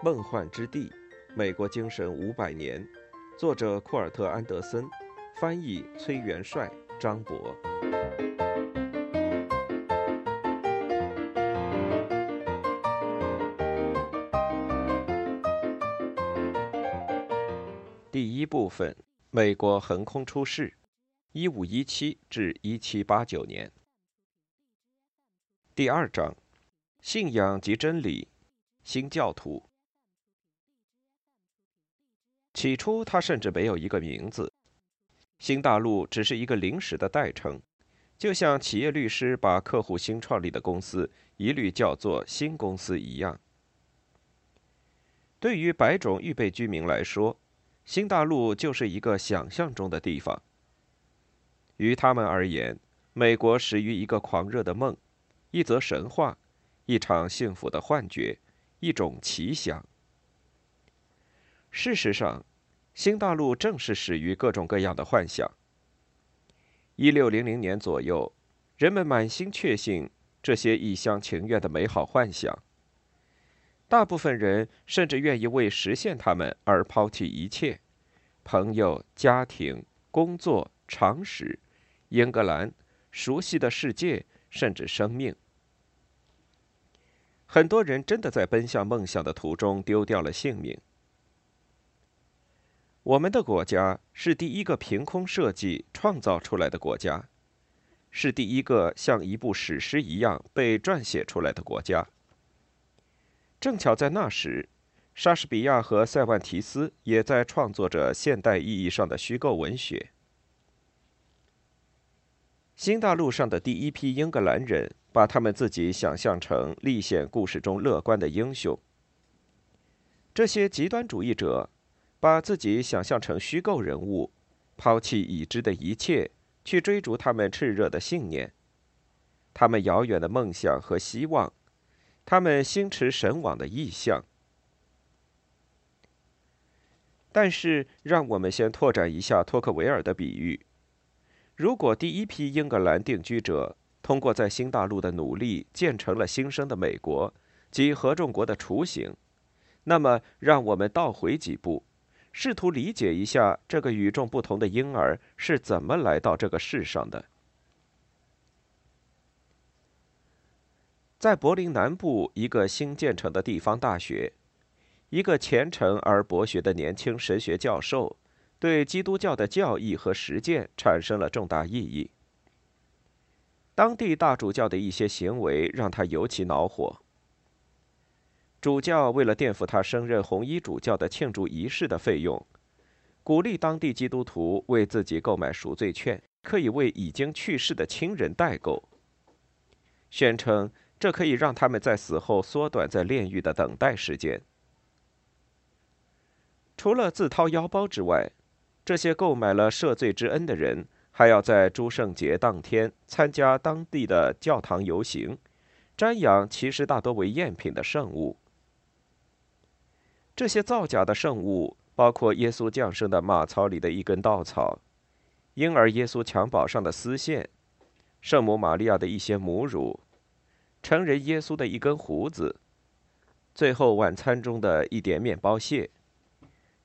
梦幻之地，美国精神五百年，作者库尔特·安德森，翻译崔元帅、张博。第一部分：美国横空出世，一五一七至一七八九年。第二章：信仰及真理，新教徒。起初，他甚至没有一个名字，新大陆只是一个临时的代称，就像企业律师把客户新创立的公司一律叫做新公司一样。对于白种预备居民来说，新大陆就是一个想象中的地方。于他们而言，美国始于一个狂热的梦，一则神话，一场幸福的幻觉，一种奇想。事实上，新大陆正是始于各种各样的幻想。一六零零年左右，人们满心确信这些一厢情愿的美好幻想。大部分人甚至愿意为实现他们而抛弃一切：朋友、家庭、工作、常识、英格兰、熟悉的世界，甚至生命。很多人真的在奔向梦想的途中丢掉了性命。我们的国家是第一个凭空设计创造出来的国家，是第一个像一部史诗一样被撰写出来的国家。正巧在那时，莎士比亚和塞万提斯也在创作着现代意义上的虚构文学。新大陆上的第一批英格兰人把他们自己想象成历险故事中乐观的英雄。这些极端主义者。把自己想象成虚构人物，抛弃已知的一切，去追逐他们炽热的信念，他们遥远的梦想和希望，他们心驰神往的意象。但是，让我们先拓展一下托克维尔的比喻：如果第一批英格兰定居者通过在新大陆的努力建成了新生的美国及合众国的雏形，那么，让我们倒回几步。试图理解一下这个与众不同的婴儿是怎么来到这个世上的。在柏林南部一个新建成的地方大学，一个虔诚而博学的年轻神学教授对基督教的教义和实践产生了重大意义。当地大主教的一些行为让他尤其恼火。主教为了垫付他升任红衣主教的庆祝仪式的费用，鼓励当地基督徒为自己购买赎罪券，可以为已经去世的亲人代购，宣称这可以让他们在死后缩短在炼狱的等待时间。除了自掏腰包之外，这些购买了赦罪之恩的人还要在诸圣节当天参加当地的教堂游行，瞻仰其实大多为赝品的圣物。这些造假的圣物包括耶稣降生的马槽里的一根稻草、婴儿耶稣襁褓上的丝线、圣母玛利亚的一些母乳、成人耶稣的一根胡子、最后晚餐中的一点面包屑、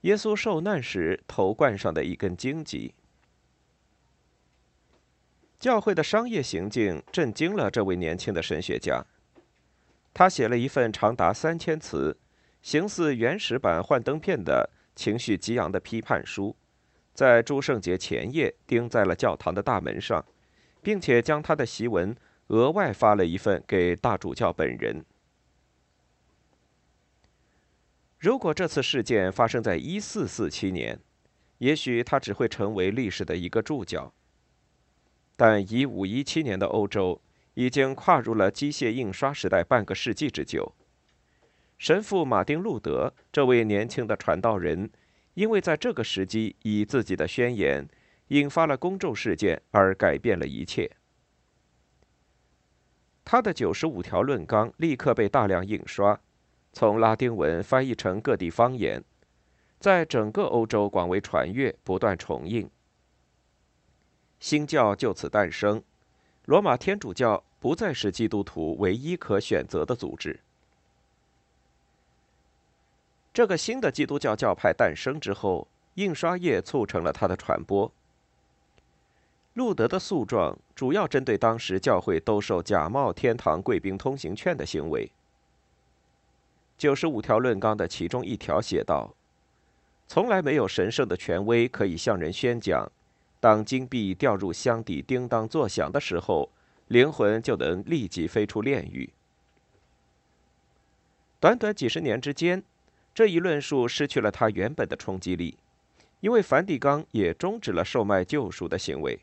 耶稣受难时头冠上的一根荆棘。教会的商业行径震惊了这位年轻的神学家，他写了一份长达三千词。形似原始版幻灯片的情绪激昂的批判书，在诸圣节前夜钉在了教堂的大门上，并且将他的檄文额外发了一份给大主教本人。如果这次事件发生在一四四七年，也许他只会成为历史的一个注脚。但一五一七年的欧洲已经跨入了机械印刷时代半个世纪之久。神父马丁·路德这位年轻的传道人，因为在这个时机以自己的宣言引发了公众事件而改变了一切。他的九十五条论纲立刻被大量印刷，从拉丁文翻译成各地方言，在整个欧洲广为传阅，不断重印。新教就此诞生，罗马天主教不再是基督徒唯一可选择的组织。这个新的基督教教派诞生之后，印刷业促成了它的传播。路德的诉状主要针对当时教会兜售假冒天堂贵宾通行券的行为。九十五条论纲的其中一条写道：“从来没有神圣的权威可以向人宣讲，当金币掉入箱底叮当作响的时候，灵魂就能立即飞出炼狱。”短短几十年之间，这一论述失去了它原本的冲击力，因为梵蒂冈也终止了售卖救赎的行为。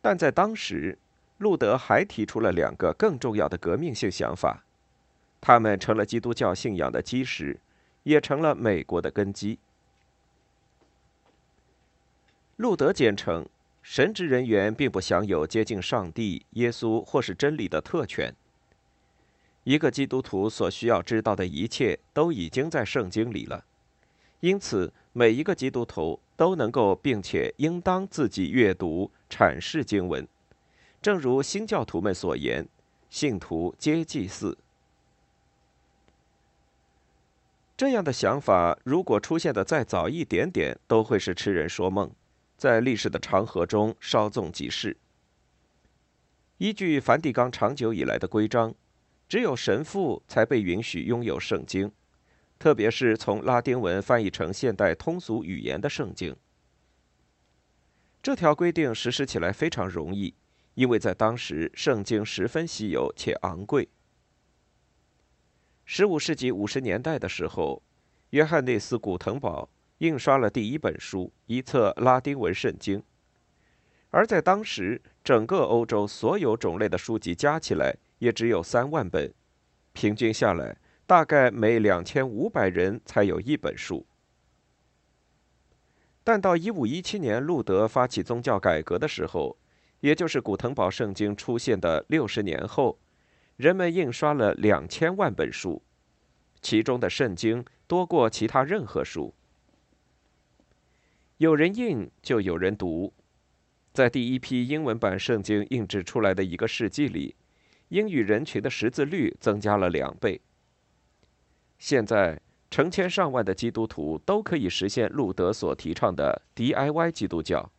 但在当时，路德还提出了两个更重要的革命性想法，他们成了基督教信仰的基石，也成了美国的根基。路德坚称，神职人员并不享有接近上帝、耶稣或是真理的特权。一个基督徒所需要知道的一切都已经在圣经里了，因此每一个基督徒都能够并且应当自己阅读。阐释经文，正如新教徒们所言，信徒皆祭祀。这样的想法如果出现的再早一点点，都会是痴人说梦，在历史的长河中稍纵即逝。依据梵蒂冈长久以来的规章，只有神父才被允许拥有圣经，特别是从拉丁文翻译成现代通俗语言的圣经。这条规定实施起来非常容易，因为在当时圣经十分稀有且昂贵。十五世纪五十年代的时候，约翰内斯·古腾堡印刷了第一本书——一册拉丁文圣经。而在当时，整个欧洲所有种类的书籍加起来也只有三万本，平均下来，大概每两千五百人才有一本书。但到一五一七年，路德发起宗教改革的时候，也就是古腾堡圣经出现的六十年后，人们印刷了两千万本书，其中的圣经多过其他任何书。有人印，就有人读。在第一批英文版圣经印制出来的一个世纪里，英语人群的识字率增加了两倍。现在。成千上万的基督徒都可以实现路德所提倡的 DIY 基督教。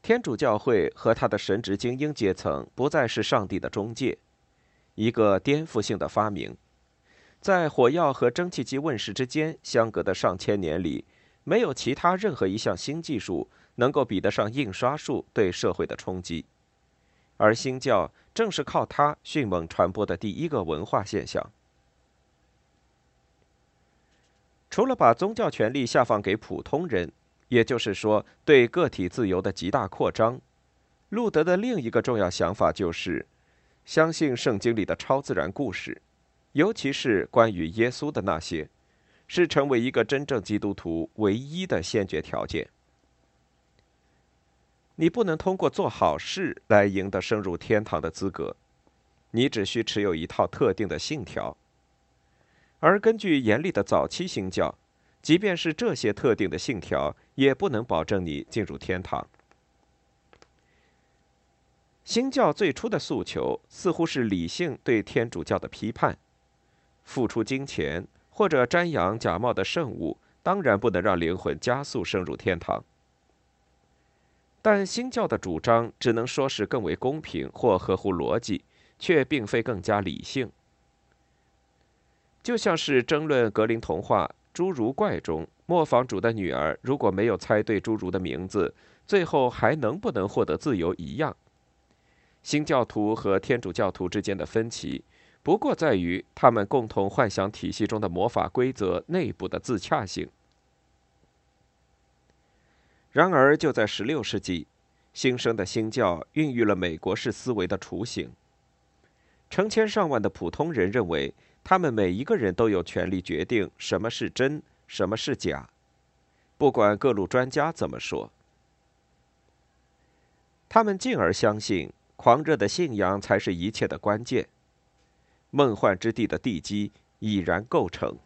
天主教会和他的神职精英阶层不再是上帝的中介，一个颠覆性的发明。在火药和蒸汽机问世之间相隔的上千年里，没有其他任何一项新技术能够比得上印刷术对社会的冲击，而新教正是靠它迅猛传播的第一个文化现象。除了把宗教权力下放给普通人，也就是说对个体自由的极大扩张，路德的另一个重要想法就是相信圣经里的超自然故事，尤其是关于耶稣的那些，是成为一个真正基督徒唯一的先决条件。你不能通过做好事来赢得升入天堂的资格，你只需持有一套特定的信条。而根据严厉的早期新教，即便是这些特定的信条，也不能保证你进入天堂。新教最初的诉求似乎是理性对天主教的批判，付出金钱或者瞻仰假冒的圣物，当然不能让灵魂加速升入天堂。但新教的主张只能说是更为公平或合乎逻辑，却并非更加理性。就像是争论格林童话《侏儒怪》中磨坊主的女儿如果没有猜对侏儒的名字，最后还能不能获得自由一样。新教徒和天主教徒之间的分歧，不过在于他们共同幻想体系中的魔法规则内部的自洽性。然而，就在16世纪，新生的新教孕育了美国式思维的雏形。成千上万的普通人认为。他们每一个人都有权利决定什么是真，什么是假，不管各路专家怎么说。他们进而相信，狂热的信仰才是一切的关键。梦幻之地的地基已然构成。